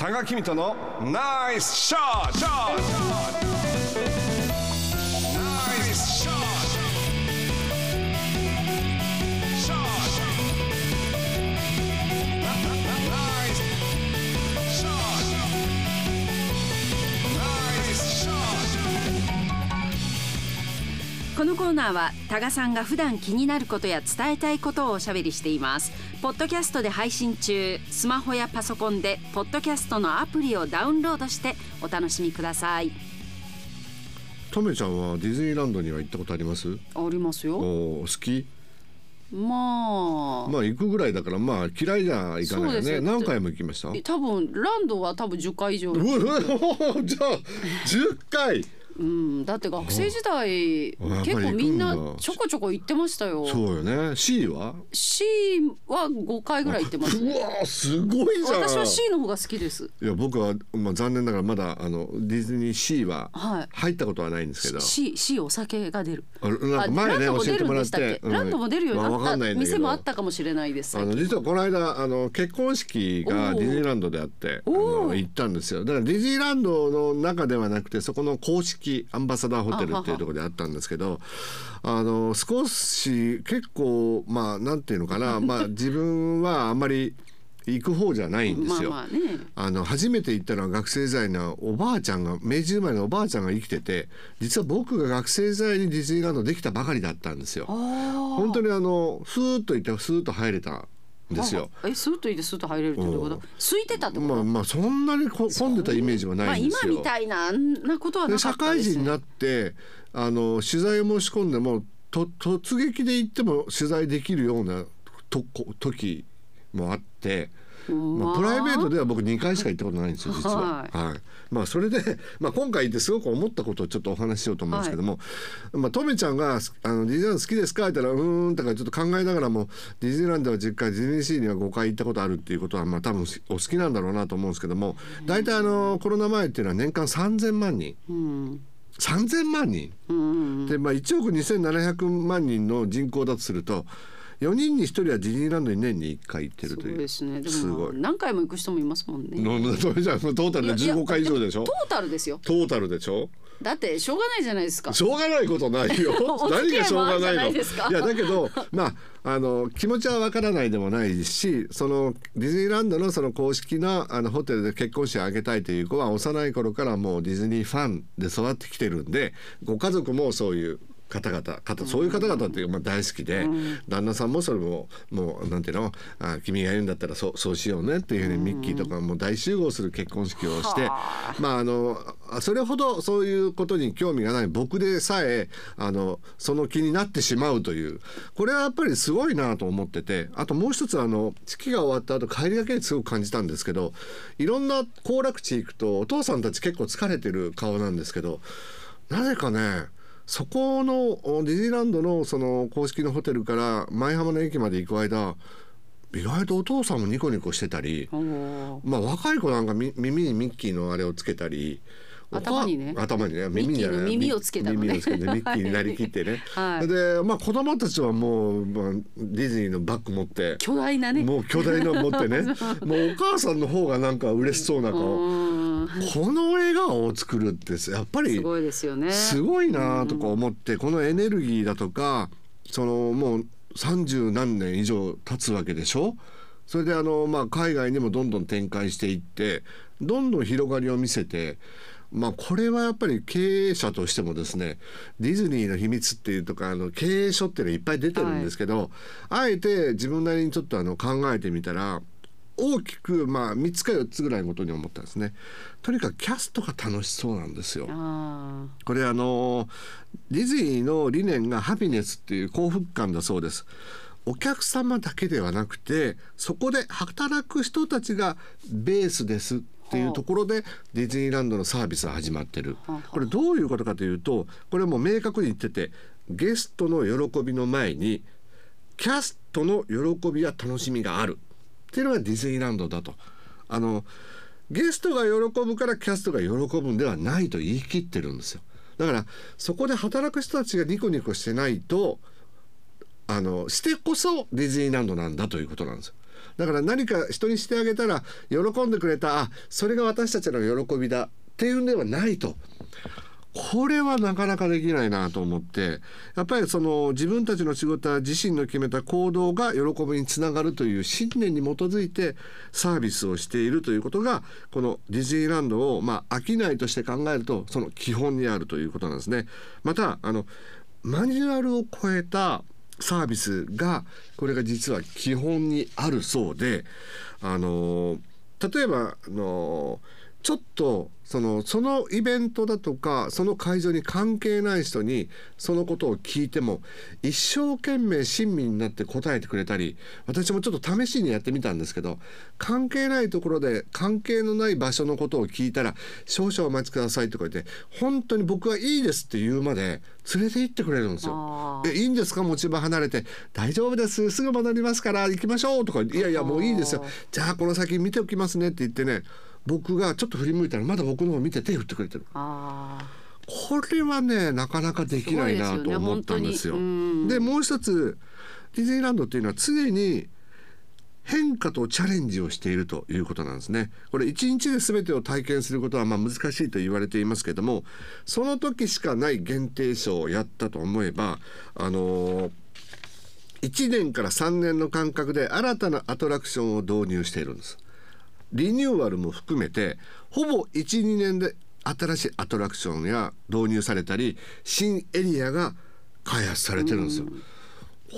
多賀君とのナイスショットこのコーナーは多賀さんが普段気になることや伝えたいことをおしゃべりしています。ポッドキャストで配信中スマホやパソコンでポッドキャストのアプリをダウンロードしてお楽しみください。トメちゃんはディズニーランドには行ったことあります？ありますよ。お好き？まあ、まあ行くぐらいだからまあ嫌いじゃいかないよね。何回も行きました？多分ランドは多分10回以上。じゃあ10回うん。だって学生時代結構みんなちょこちょこ行ってましたよ。そうよね。C は？C は5回ぐらい行ってます。ねうわすごいじゃん。私は C の方が好きです。いや僕は、まあ、残念ながらまだあのディズニーシーははい。入ったことはないんですけど、C, C お酒が出る。あなんか前ね教えてもらって、うん。ランドも出るようにまあなった店もあったかもしれないです。あの実はこの間あの結婚式がディズニーランドであってあの行ったんですよ。だからディズニーランドの中ではなくてそこの公式アンバサダーホテルっていうところであったんですけどあの少し結構まあなんていうのかな まあ自分はあんまり行く方じゃないんですよ。まあまあねあの初めて行ったのは学生時代のおばあちゃんが明治生まれのおばあちゃんが生きてて実は僕が学生時代にディズニーランドできたばかりだったんですよ。本当にあのスーッと行ってスーッと入れたんですよ。えスーッといてスーッと入れるってこと？空いてたってこと、まあまあそんなにこ混んでたイメージはまあないんですよ。今みたいなあんなことはなかったですね会人になってあの取材を申し込んでもと突撃で行っても取材できるようなとこ時もあって。まあ、プライベートでは僕2回しか行ったことないんですよ実は。ははい。まあ、それで、まあ、今回行ってすごく思ったことをちょっとお話ししようと思うんですけども、まあ、トメちゃんがあのディズニーランド好きですか?」って言ったら「うーん」とかちょっと考えながらもディズニーランドは10回ディズニーシーには5回行ったことあるっていうことは、まあ、多分お好きなんだろうなと思うんですけども大体あのコロナ前っていうのは年間3,000万人。うん。3,000万人？うんうんで、まあ、1億2,700万人の人口だとすると4人に1人はディズニーランドに年に1回行ってるという。ですね。ですごい。も何回も行く人もいますもんね。ののトータルでいや15回以上でしょ？トータルですよ。トータルでしょ？だってしょうがないじゃないですか。しょうがないことないよ。何がしょうがないいですか。いやだけどまああの気持ちはわからないでもないしそのディズニーランドのその公式なあのホテルで結婚式を挙げたいという子は幼い頃からもうディズニーファンで育ってきてるんでご家族もそういう方々方そういう方々っていうまあ大好きで、旦那さんもそれももうなんていうの？あ君が言うんだったらそうそうしようねっていうふうにミッキーとかも大集合する結婚式をして、まああのそれほどそういうことに興味がない僕でさえあのその気になってしまうというこれはやっぱりすごいなと思っててあともう一つあの式が終わった後帰りがけにすごく感じたんですけどいろんな行楽地行くとお父さんたち結構疲れてる顔なんですけどなぜかねそこのおディズニーランドのその公式のホテルから舞浜の駅まで行く間意外とお父さんもニコニコしてたり、まあ若い子なんかみ耳にミッキーのあれをつけたり。頭にね。頭にね耳じゃないミッキーの耳をつけたのね。耳をつけてミッキーになりきってね、はい。でまあ子供たちはもう、まあ、ディズニーのバッグ持って。巨大なね。もう巨大なの持ってね。もうお母さんの方がなんか嬉しそうな顔。うん。この笑顔を作るってやっぱりすごいですよね。すごいなとか思ってこのエネルギーだとかそのもう三十何年以上経つわけでしょ？それであの、まあ、海外にもどんどん展開していってどんどん広がりを見せて。まあこれはやっぱり経営者としてもですねディズニーの秘密っていうとかあの経営書っていうのいっぱい出てるんですけど、あえて自分なりにちょっとあの考えてみたら大きくまあ3つか4つぐらいのことに思ったんですね。とにかくキャストが楽しそうなんですよ。あこれあのディズニーの理念がハピネスっていう幸福感だそうです。お客様だけではなくてそこで働く人たちがベースですっていうところでディズニーランドのサービスが始まってるこれどういうことかというとこれはもう明確に言っててゲストの喜びの前にキャストの喜びや楽しみがあるっていうのがディズニーランドだと。あのゲストが喜ぶからキャストが喜ぶんではないと言い切ってるんですよ。だからそこで働く人たちがニコニコしてないとあのしてこそディズニーランドなんだということなんですよ。だから何か人にしてあげたら喜んでくれたあそれが私たちの喜びだっていうんではないと。これはなかなかできないなと思ってやっぱりその自分たちの仕事は自身の決めた行動が喜びにつながるという信念に基づいてサービスをしているということがこのディズニーランドをまあ商いとして考えるとその基本にあるということなんですね。またあのマニュアルを超えたサービスがこれが実は基本にあるそうであの例えばあのちょっとそのそのイベントだとかその会場に関係ない人にそのことを聞いても一生懸命親身になって答えてくれたり私もちょっと試しにやってみたんですけど関係ないところで関係のない場所のことを聞いたら「少々お待ちください」とか言って本当に僕はいいですって言うまで連れて行ってくれるんですよ。いいんですか？持ち場離れて「大丈夫です。すぐ戻りますから行きましょう」とか「いやいやもういいですよ。じゃあこの先見ておきますね」って言ってね僕がちょっと振り向いたらまだ僕の方見て手振ってくれてるあこれはねなかなかできないなと思ったんですよ。でねでもう一つディズニーランドっていうのは常に変化とチャレンジをしているということなんですね。これ一日で全てを体験することはまあ難しいと言われていますけどもその時しかない限定ショーをやったと思えばあのー1年から3年の間隔で新たなアトラクションを導入しているんです。リニューアルも含めてほぼ12年で新しいアトラクションや導入されたり新エリアが開発されてるんですよ。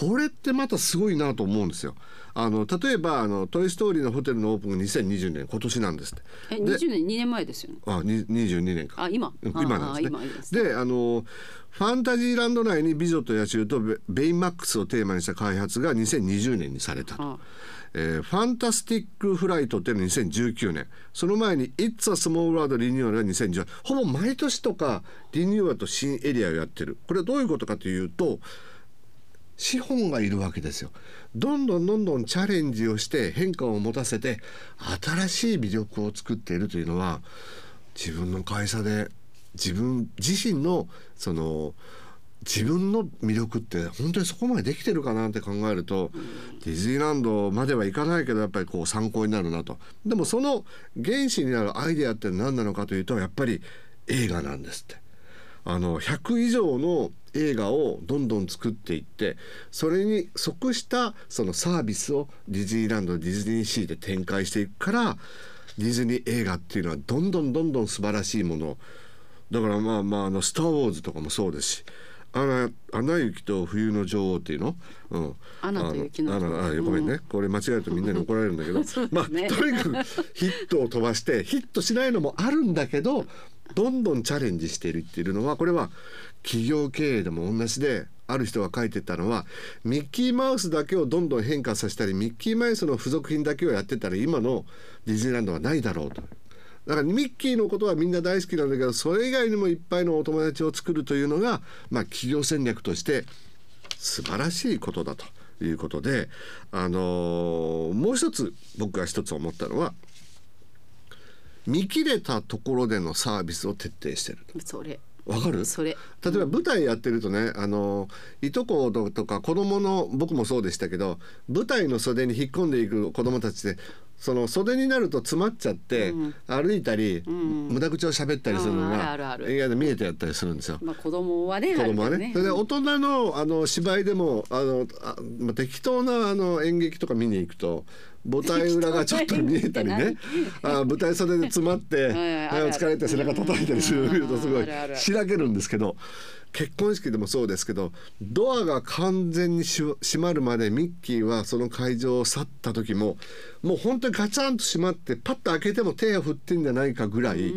これってまたすごいなと思うんですよ。あの例えばあのトイストーリーのホテルのオープンが2020年今年なんですって。あえで20年2年前ですよねあ、に22年か。あ今うん今なんですねであのファンタジーランド内に美女と野獣とベベイマックスをテーマにした開発が2020年にされたと。あえーファンタスティック・フライトっていうのは2019年。その前に「It's a Small World」リニューアルが2010ほぼ毎年とかリニューアルと新エリアをやってる。これはどういうことかというと資本がいるわけですよ。どんどんどんどんチャレンジをして変化を持たせて新しい魅力を作っているというのは自分の会社で自分自身のその自分の魅力って本当にそこまでできてるかなって考えると、ディズニーランドまではいかないけどやっぱりこう参考になるなとでもその原子になるアイデアって何なのかというとやっぱり映画なんですって。あの100以上の映画をどんどん作っていってそれに即したそのサービスをディズニーランドディズニーシーで展開していくからディズニー映画っていうのはどんどんどんどん素晴らしいものだからまあまああの「スター・ウォーズ」とかもそうですし「アナアナ雪と冬の女王」っていうの、うん、アナと雪の女王。あごめんね、これ間違えるとみんなに怒られるんだけど、そうまあとにかくヒットを飛ばしてヒットしないのもあるんだけどどんどんチャレンジしているっていうのはこれは企業経営でも同じである人が書いてたのはミッキーマウスだけをどんどん変化させたりミッキーマウスの付属品だけをやってたら今のディズニーランドはないだろうと。だからミッキーのことはみんな大好きなんだけどそれ以外にもいっぱいのお友達を作るというのが、まあ、企業戦略として素晴らしいことだということで、あのーもう一つ僕が一つ思ったのは見切れたところでのサービスを徹底してるそれ。と。わかる？それ。例えば舞台やってるとね、あのいとことか子供の僕もそうでしたけど舞台の袖に引っ込んでいく子供たちでその袖になると詰まっちゃって、歩いたり、無駄口を喋ったりするのうんが映画で見えてやったりするんですよ。まあ子供はね子供はあるけどね。それで大人のあの芝居でもあのあ、まあ、適当なあの演劇とか見に行くと舞台裏がちょっと見えたりね。あ舞台袖で詰まって「はいはいはいあるお疲れ」って背中叩いたりするとすごいしらけるんですけど結婚式でもそうですけどドアが完全にし閉まるまでミッキーはその会場を去った時ももう本当にガチャンと閉まってパッと開けても手を振ってんじゃないかぐらい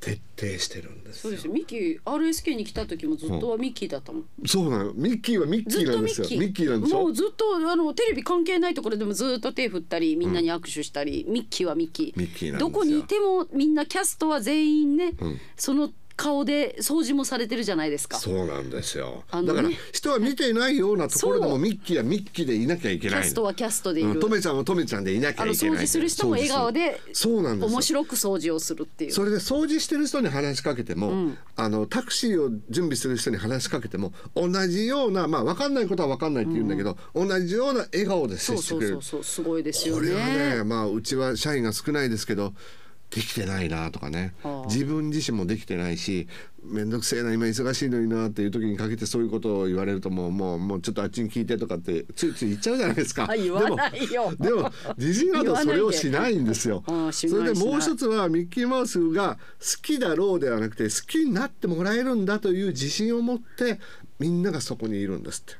徹底してるんですよ。そうですよ。ミッキー RSK に来た時もずっとはミッキーだったもん、そうなのミッキーはミッキずっーなんですよ。とミッキー。ミッキーなんでしょもうずっとあのテレビ関係ないところでもずっと手振ったりみんなに握手したり、ミッキーはミッキー。ミッキーなんですよ。どこにいてもみんなキャストは全員ね、その顔で掃除もされてるじゃないですか。そうなんですよ、ね。だから人は見ていないようなところでそう。もミッキーはミッキーでいなきゃいけない。キャストはキャストでいる、うんトメちゃんはトメちゃんでいなきゃいけない。掃除する人も笑顔でそうなんですよ。面白く掃除をするっていう。それで掃除してる人に話しかけても、あのタクシーを準備する人に話しかけても同じようなまあ分かんないことは分かんないって言うんだけど、同じような笑顔で接そうそうしてくれる。そうそうすごいですよね。これはねまあうちは社員が少ないですけどできてないなとかね自分自身もできてないし面倒くせえな今忙しいのになっていう時にかけてそういうことを言われるともうもうもうちょっとあっちに聞いてとかってついつい言っちゃうじゃないですか。あ言わないよでもでもディズニーランドはそれをしないんですよ。それでもう一つはミッキーマウスが好きだろうではなくて好きになってもらえるんだという自信を持ってみんながそこにいるんですって。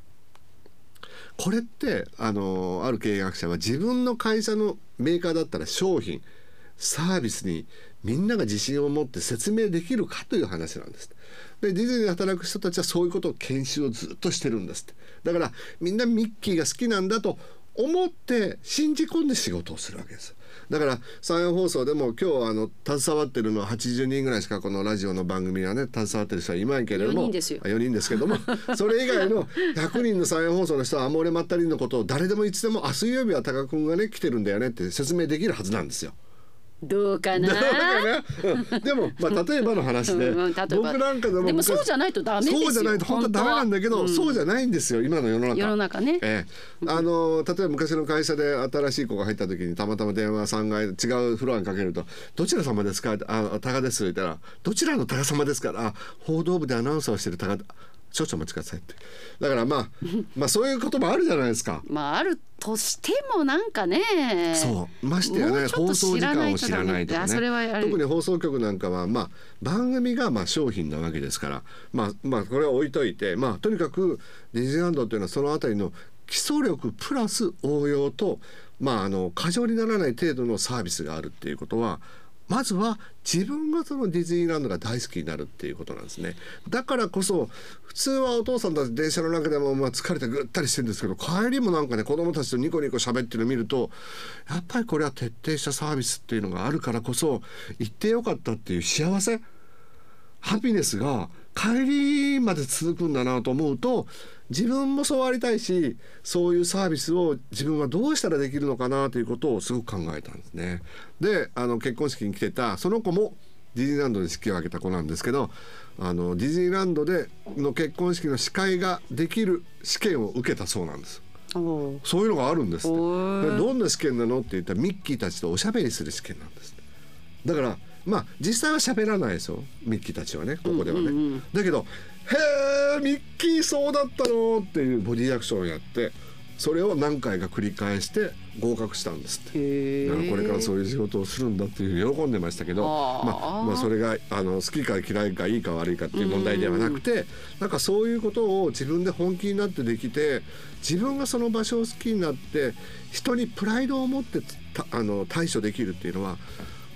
これってあのある経営学者は自分の会社のメーカーだったら商品サービスにみんなが自信を持って説明できるかという話なんです。でディズニーで働く人たちはそういうことを研修をずっとしてるんですってだからみんなミッキーが好きなんだと思って信じ込んで仕事をするわけです。だから山陽放送でも今日あの携わってるのは80人ぐらいしかこのラジオの番組はね携わってる人はいないけれども4人ですよあ4人ですけども それ以外の100人の山陽放送の人はアモーレ・マッタリンのことを誰でもいつでも「あ水曜日はタカ君がね来てるんだよね」って説明できるはずなんですよ。どうかな？うん でも、まあ、例えばの話で。うん僕なんかでもでも昔そうじゃないとダメですよそうじゃないと本当は。ダメなんだけど、本当はそうじゃないんですよ今の世の中。世の中ね。ええ、あの例えば昔の会社で新しい子が入った時にたまたま電話3階違うフロアにかけると「どちら様ですか?」あ「タカです」って言ったら「どちらのタカ様ですか?」あ報道部でアナウンサーをしてるタカ少々お待ちくださいって。だからまあ まあそういうこともあるじゃないですか。まああるとしてもなんかね。そう。ましてやね放送時間を知知ららないとかね特に放送局なんかはまあ番組がまあ商品なわけですから。まあまあこれは置いといてまあとにかくディズニーランドっていうのはそのあたりの基礎力プラス応用とまああの過剰にならない程度のサービスがあるっていうことはまずは自分がそのディズニーランドが大好きになるっていうことなんですね。だからこそ普通はお父さんたち電車の中でもまあ疲れてぐったりしてるんですけど帰りもなんかね子供たちとニコニコ喋ってるの見るとやっぱりこれは徹底したサービスっていうのがあるからこそ行ってよかったっていう幸せハピネスが帰りまで続くんだなと思うと自分もそうありたいしそういうサービスを自分はどうしたらできるのかなということをすごく考えたんですね。であの結婚式に来てたその子もディズニーランドで式を挙げた子なんですけどあのディズニーランドでの結婚式の司会ができる試験を受けたそうなんです。そういうのがあるんですどんな試験なのって言ったらミッキーたちとおしゃべりする試験なんです。だからまあ実際は喋らないですよミッキーたちはねここではね、だけど「へえミッキーそうだったの?」っていうボディアクションをやってそれを何回か繰り返して合格したんですって。だからこれからそういう仕事をするんだっていうふうに喜んでましたけどまあ、まあそれがあの好きか嫌いかいいか悪いかっていう問題ではなくてなんかそういうことを自分で本気になってできて自分がその場所を好きになって人にプライドを持ってたあの対処できるっていうのは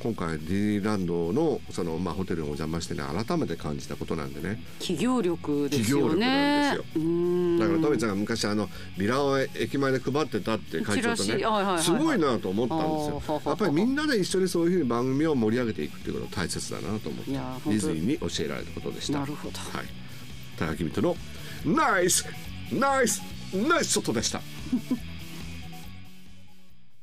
今回ディズニーランドのその、まあ、ホテルにお邪魔してね改めて感じたことなんでね。企業力ですよ企業力なねんですよ。うん。だからトメちゃんが昔あのビラを駅前で配ってたって会長とね。すごいなと思ったんですよ。やっぱりみんなで一緒にそういうふうに番組を盛り上げていくっていうことが大切だなと思ってディズニーに教えられたことでした。なるほど。はい。高木美斗のナイスナイスナイスショットでした